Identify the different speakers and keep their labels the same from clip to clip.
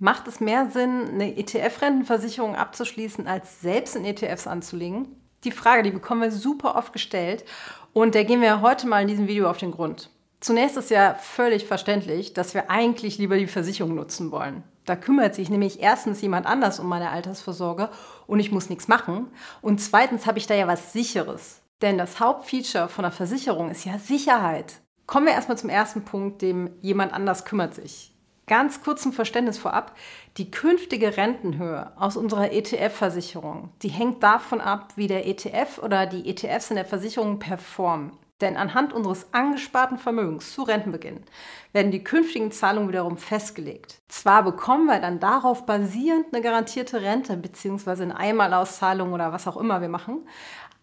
Speaker 1: Macht es mehr Sinn, eine ETF-Rentenversicherung abzuschließen, als selbst in ETFs anzulegen? Die Frage, die bekommen wir super oft gestellt und der gehen wir heute mal in diesem Video auf den Grund. Zunächst ist ja völlig verständlich, dass wir eigentlich lieber die Versicherung nutzen wollen. Da kümmert sich nämlich erstens jemand anders um meine Altersvorsorge und ich muss nichts machen. Und zweitens habe ich da ja was Sicheres. Denn das Hauptfeature von der Versicherung ist ja Sicherheit. Kommen wir erstmal zum ersten Punkt, dem jemand anders kümmert sich. Ganz kurz zum Verständnis vorab. Die künftige Rentenhöhe aus unserer ETF-Versicherung, die hängt davon ab, wie der ETF oder die ETFs in der Versicherung performen. Denn anhand unseres angesparten Vermögens zu Rentenbeginn werden die künftigen Zahlungen wiederum festgelegt. Zwar bekommen wir dann darauf basierend eine garantierte Rente bzw. eine Einmalauszahlung oder was auch immer wir machen,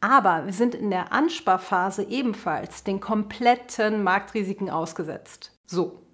Speaker 1: aber wir sind in der Ansparphase ebenfalls den kompletten Marktrisiken ausgesetzt. So,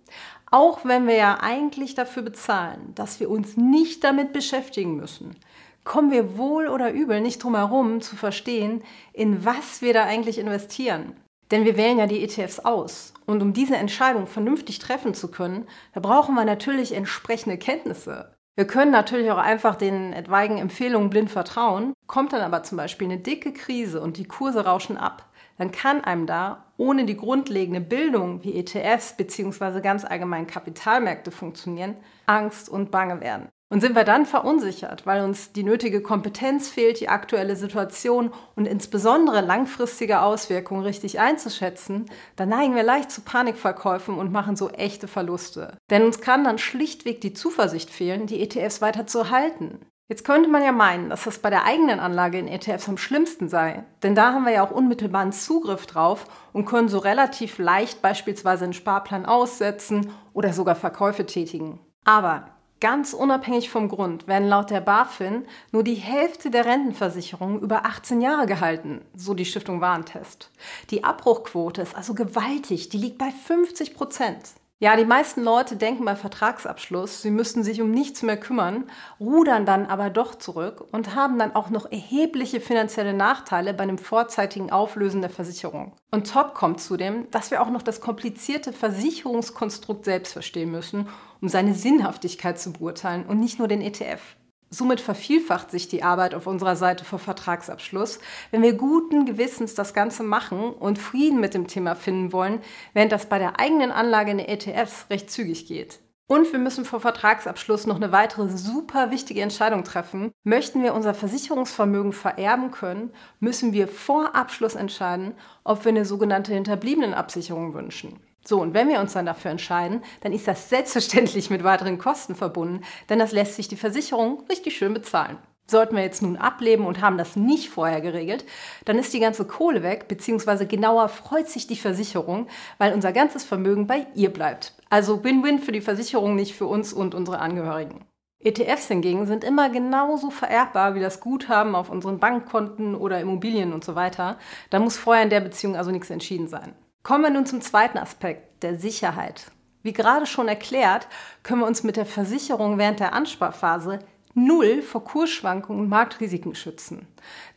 Speaker 1: auch wenn wir ja eigentlich dafür bezahlen, dass wir uns nicht damit beschäftigen müssen, kommen wir wohl oder übel nicht drum herum zu verstehen, in was wir da eigentlich investieren. Denn wir wählen ja die ETFs aus. Und um diese Entscheidung vernünftig treffen zu können, da brauchen wir natürlich entsprechende Kenntnisse. Wir können natürlich auch einfach den etwaigen Empfehlungen blind vertrauen, kommt dann aber zum Beispiel eine dicke Krise und die Kurse rauschen ab dann kann einem da ohne die grundlegende Bildung, wie ETFs bzw. ganz allgemein Kapitalmärkte funktionieren, Angst und Bange werden. Und sind wir dann verunsichert, weil uns die nötige Kompetenz fehlt, die aktuelle Situation und insbesondere langfristige Auswirkungen richtig einzuschätzen, dann neigen wir leicht zu Panikverkäufen und machen so echte Verluste. Denn uns kann dann schlichtweg die Zuversicht fehlen, die ETFs weiter zu halten. Jetzt könnte man ja meinen, dass das bei der eigenen Anlage in ETFs am schlimmsten sei, denn da haben wir ja auch unmittelbaren Zugriff drauf und können so relativ leicht beispielsweise einen Sparplan aussetzen oder sogar Verkäufe tätigen. Aber ganz unabhängig vom Grund werden laut der BaFin nur die Hälfte der Rentenversicherungen über 18 Jahre gehalten, so die Stiftung Warentest. Die Abbruchquote ist also gewaltig, die liegt bei 50 Prozent. Ja, die meisten Leute denken bei Vertragsabschluss, sie müssten sich um nichts mehr kümmern, rudern dann aber doch zurück und haben dann auch noch erhebliche finanzielle Nachteile bei einem vorzeitigen Auflösen der Versicherung. Und top kommt zudem, dass wir auch noch das komplizierte Versicherungskonstrukt selbst verstehen müssen, um seine Sinnhaftigkeit zu beurteilen und nicht nur den ETF. Somit vervielfacht sich die Arbeit auf unserer Seite vor Vertragsabschluss, wenn wir guten Gewissens das Ganze machen und Frieden mit dem Thema finden wollen, während das bei der eigenen Anlage in den ETFs recht zügig geht. Und wir müssen vor Vertragsabschluss noch eine weitere super wichtige Entscheidung treffen. Möchten wir unser Versicherungsvermögen vererben können, müssen wir vor Abschluss entscheiden, ob wir eine sogenannte Hinterbliebenenabsicherung wünschen. So, und wenn wir uns dann dafür entscheiden, dann ist das selbstverständlich mit weiteren Kosten verbunden, denn das lässt sich die Versicherung richtig schön bezahlen. Sollten wir jetzt nun ableben und haben das nicht vorher geregelt, dann ist die ganze Kohle weg, beziehungsweise genauer freut sich die Versicherung, weil unser ganzes Vermögen bei ihr bleibt. Also Win-Win für die Versicherung, nicht für uns und unsere Angehörigen. ETFs hingegen sind immer genauso vererbbar wie das Guthaben auf unseren Bankkonten oder Immobilien und so weiter. Da muss vorher in der Beziehung also nichts entschieden sein. Kommen wir nun zum zweiten Aspekt, der Sicherheit. Wie gerade schon erklärt, können wir uns mit der Versicherung während der Ansparphase null vor Kursschwankungen und Marktrisiken schützen.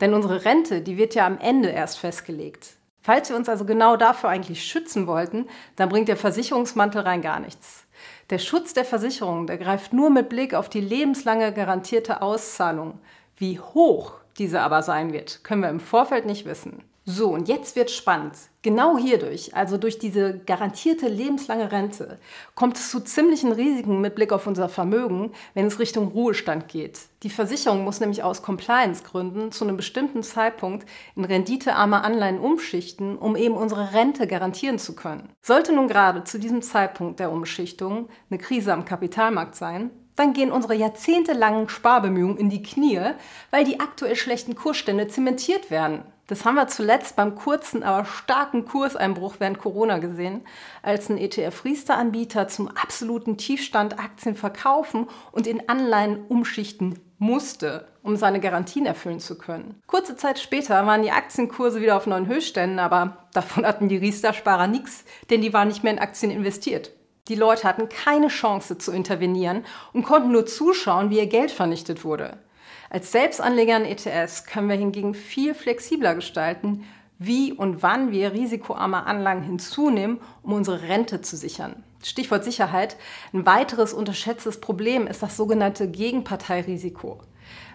Speaker 1: Denn unsere Rente, die wird ja am Ende erst festgelegt. Falls wir uns also genau dafür eigentlich schützen wollten, dann bringt der Versicherungsmantel rein gar nichts. Der Schutz der Versicherung, der greift nur mit Blick auf die lebenslange garantierte Auszahlung. Wie hoch diese aber sein wird, können wir im Vorfeld nicht wissen. So, und jetzt wird spannend. Genau hierdurch, also durch diese garantierte lebenslange Rente, kommt es zu ziemlichen Risiken mit Blick auf unser Vermögen, wenn es Richtung Ruhestand geht. Die Versicherung muss nämlich aus Compliance-Gründen zu einem bestimmten Zeitpunkt in renditearme Anleihen umschichten, um eben unsere Rente garantieren zu können. Sollte nun gerade zu diesem Zeitpunkt der Umschichtung eine Krise am Kapitalmarkt sein, dann gehen unsere jahrzehntelangen Sparbemühungen in die Knie, weil die aktuell schlechten Kursstände zementiert werden. Das haben wir zuletzt beim kurzen, aber starken Kurseinbruch während Corona gesehen, als ein ETF-Riester-Anbieter zum absoluten Tiefstand Aktien verkaufen und in Anleihen umschichten musste, um seine Garantien erfüllen zu können. Kurze Zeit später waren die Aktienkurse wieder auf neuen Höchstständen, aber davon hatten die Riester-Sparer nichts, denn die waren nicht mehr in Aktien investiert. Die Leute hatten keine Chance zu intervenieren und konnten nur zuschauen, wie ihr Geld vernichtet wurde. Als Selbstanleger in ETS können wir hingegen viel flexibler gestalten, wie und wann wir risikoarme Anlagen hinzunehmen, um unsere Rente zu sichern. Stichwort Sicherheit. Ein weiteres unterschätztes Problem ist das sogenannte Gegenparteirisiko.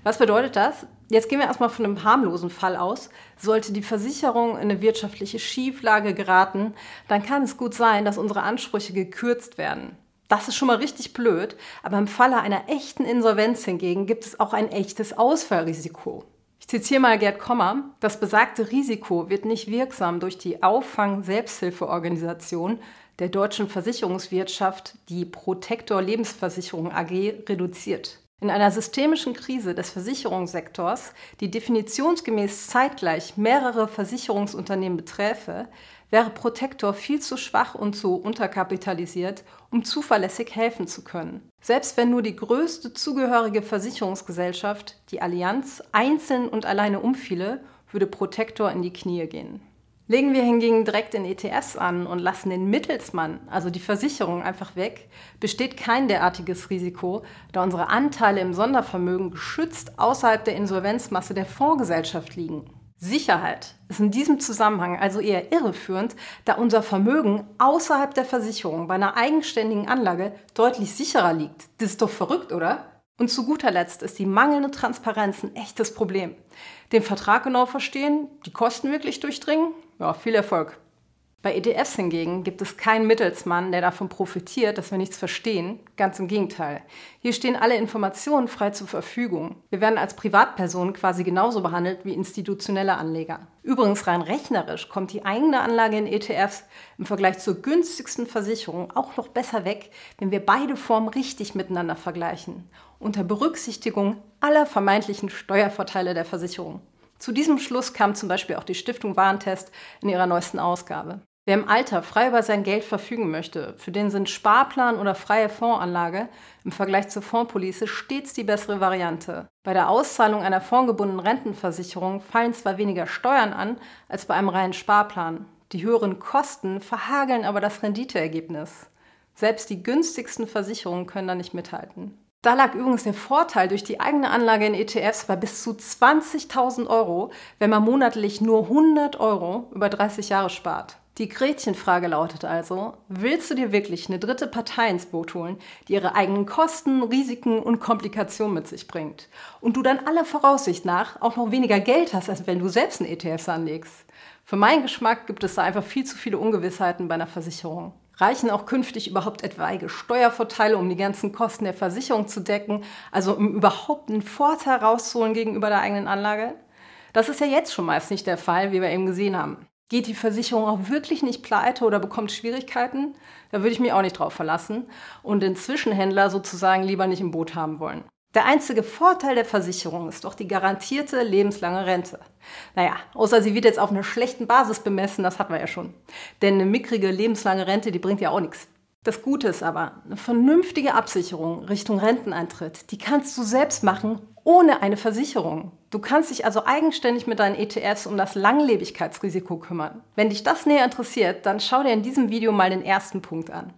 Speaker 1: Was bedeutet das? Jetzt gehen wir erstmal von einem harmlosen Fall aus. Sollte die Versicherung in eine wirtschaftliche Schieflage geraten, dann kann es gut sein, dass unsere Ansprüche gekürzt werden. Das ist schon mal richtig blöd, aber im Falle einer echten Insolvenz hingegen gibt es auch ein echtes Ausfallrisiko. Ich zitiere mal Gerd Kommer. Das besagte Risiko wird nicht wirksam durch die Auffang-Selbsthilfeorganisation der deutschen Versicherungswirtschaft, die Protektor Lebensversicherung AG, reduziert. In einer systemischen Krise des Versicherungssektors, die definitionsgemäß zeitgleich mehrere Versicherungsunternehmen beträfe, wäre Protektor viel zu schwach und zu unterkapitalisiert, um zuverlässig helfen zu können. Selbst wenn nur die größte zugehörige Versicherungsgesellschaft, die Allianz, einzeln und alleine umfiele, würde Protektor in die Knie gehen. Legen wir hingegen direkt in ETS an und lassen den Mittelsmann, also die Versicherung, einfach weg, besteht kein derartiges Risiko, da unsere Anteile im Sondervermögen geschützt außerhalb der Insolvenzmasse der Fondsgesellschaft liegen. Sicherheit ist in diesem Zusammenhang also eher irreführend, da unser Vermögen außerhalb der Versicherung bei einer eigenständigen Anlage deutlich sicherer liegt. Das ist doch verrückt, oder? Und zu guter Letzt ist die mangelnde Transparenz ein echtes Problem. Den Vertrag genau verstehen, die Kosten wirklich durchdringen, ja, viel Erfolg. Bei ETFs hingegen gibt es keinen Mittelsmann, der davon profitiert, dass wir nichts verstehen. Ganz im Gegenteil. Hier stehen alle Informationen frei zur Verfügung. Wir werden als Privatpersonen quasi genauso behandelt wie institutionelle Anleger. Übrigens rein rechnerisch kommt die eigene Anlage in ETFs im Vergleich zur günstigsten Versicherung auch noch besser weg, wenn wir beide Formen richtig miteinander vergleichen. Unter Berücksichtigung aller vermeintlichen Steuervorteile der Versicherung. Zu diesem Schluss kam zum Beispiel auch die Stiftung Warentest in ihrer neuesten Ausgabe. Wer im Alter frei über sein Geld verfügen möchte, für den sind Sparplan oder freie Fondsanlage im Vergleich zur Fondspolice stets die bessere Variante. Bei der Auszahlung einer fondgebundenen Rentenversicherung fallen zwar weniger Steuern an als bei einem reinen Sparplan. Die höheren Kosten verhageln aber das Renditeergebnis. Selbst die günstigsten Versicherungen können da nicht mithalten. Da lag übrigens der Vorteil durch die eigene Anlage in ETFs bei bis zu 20.000 Euro, wenn man monatlich nur 100 Euro über 30 Jahre spart. Die Gretchenfrage lautet also, willst du dir wirklich eine dritte Partei ins Boot holen, die ihre eigenen Kosten, Risiken und Komplikationen mit sich bringt und du dann aller Voraussicht nach auch noch weniger Geld hast, als wenn du selbst einen ETFs anlegst? Für meinen Geschmack gibt es da einfach viel zu viele Ungewissheiten bei einer Versicherung. Reichen auch künftig überhaupt etwaige Steuervorteile, um die ganzen Kosten der Versicherung zu decken, also um überhaupt einen Vorteil rauszuholen gegenüber der eigenen Anlage? Das ist ja jetzt schon meist nicht der Fall, wie wir eben gesehen haben. Geht die Versicherung auch wirklich nicht pleite oder bekommt Schwierigkeiten? Da würde ich mich auch nicht drauf verlassen und den Zwischenhändler sozusagen lieber nicht im Boot haben wollen. Der einzige Vorteil der Versicherung ist doch die garantierte lebenslange Rente. Naja, außer sie wird jetzt auf einer schlechten Basis bemessen, das hatten wir ja schon. Denn eine mickrige lebenslange Rente, die bringt ja auch nichts. Das Gute ist aber, eine vernünftige Absicherung Richtung Renteneintritt, die kannst du selbst machen, ohne eine Versicherung. Du kannst dich also eigenständig mit deinen ETFs um das Langlebigkeitsrisiko kümmern. Wenn dich das näher interessiert, dann schau dir in diesem Video mal den ersten Punkt an.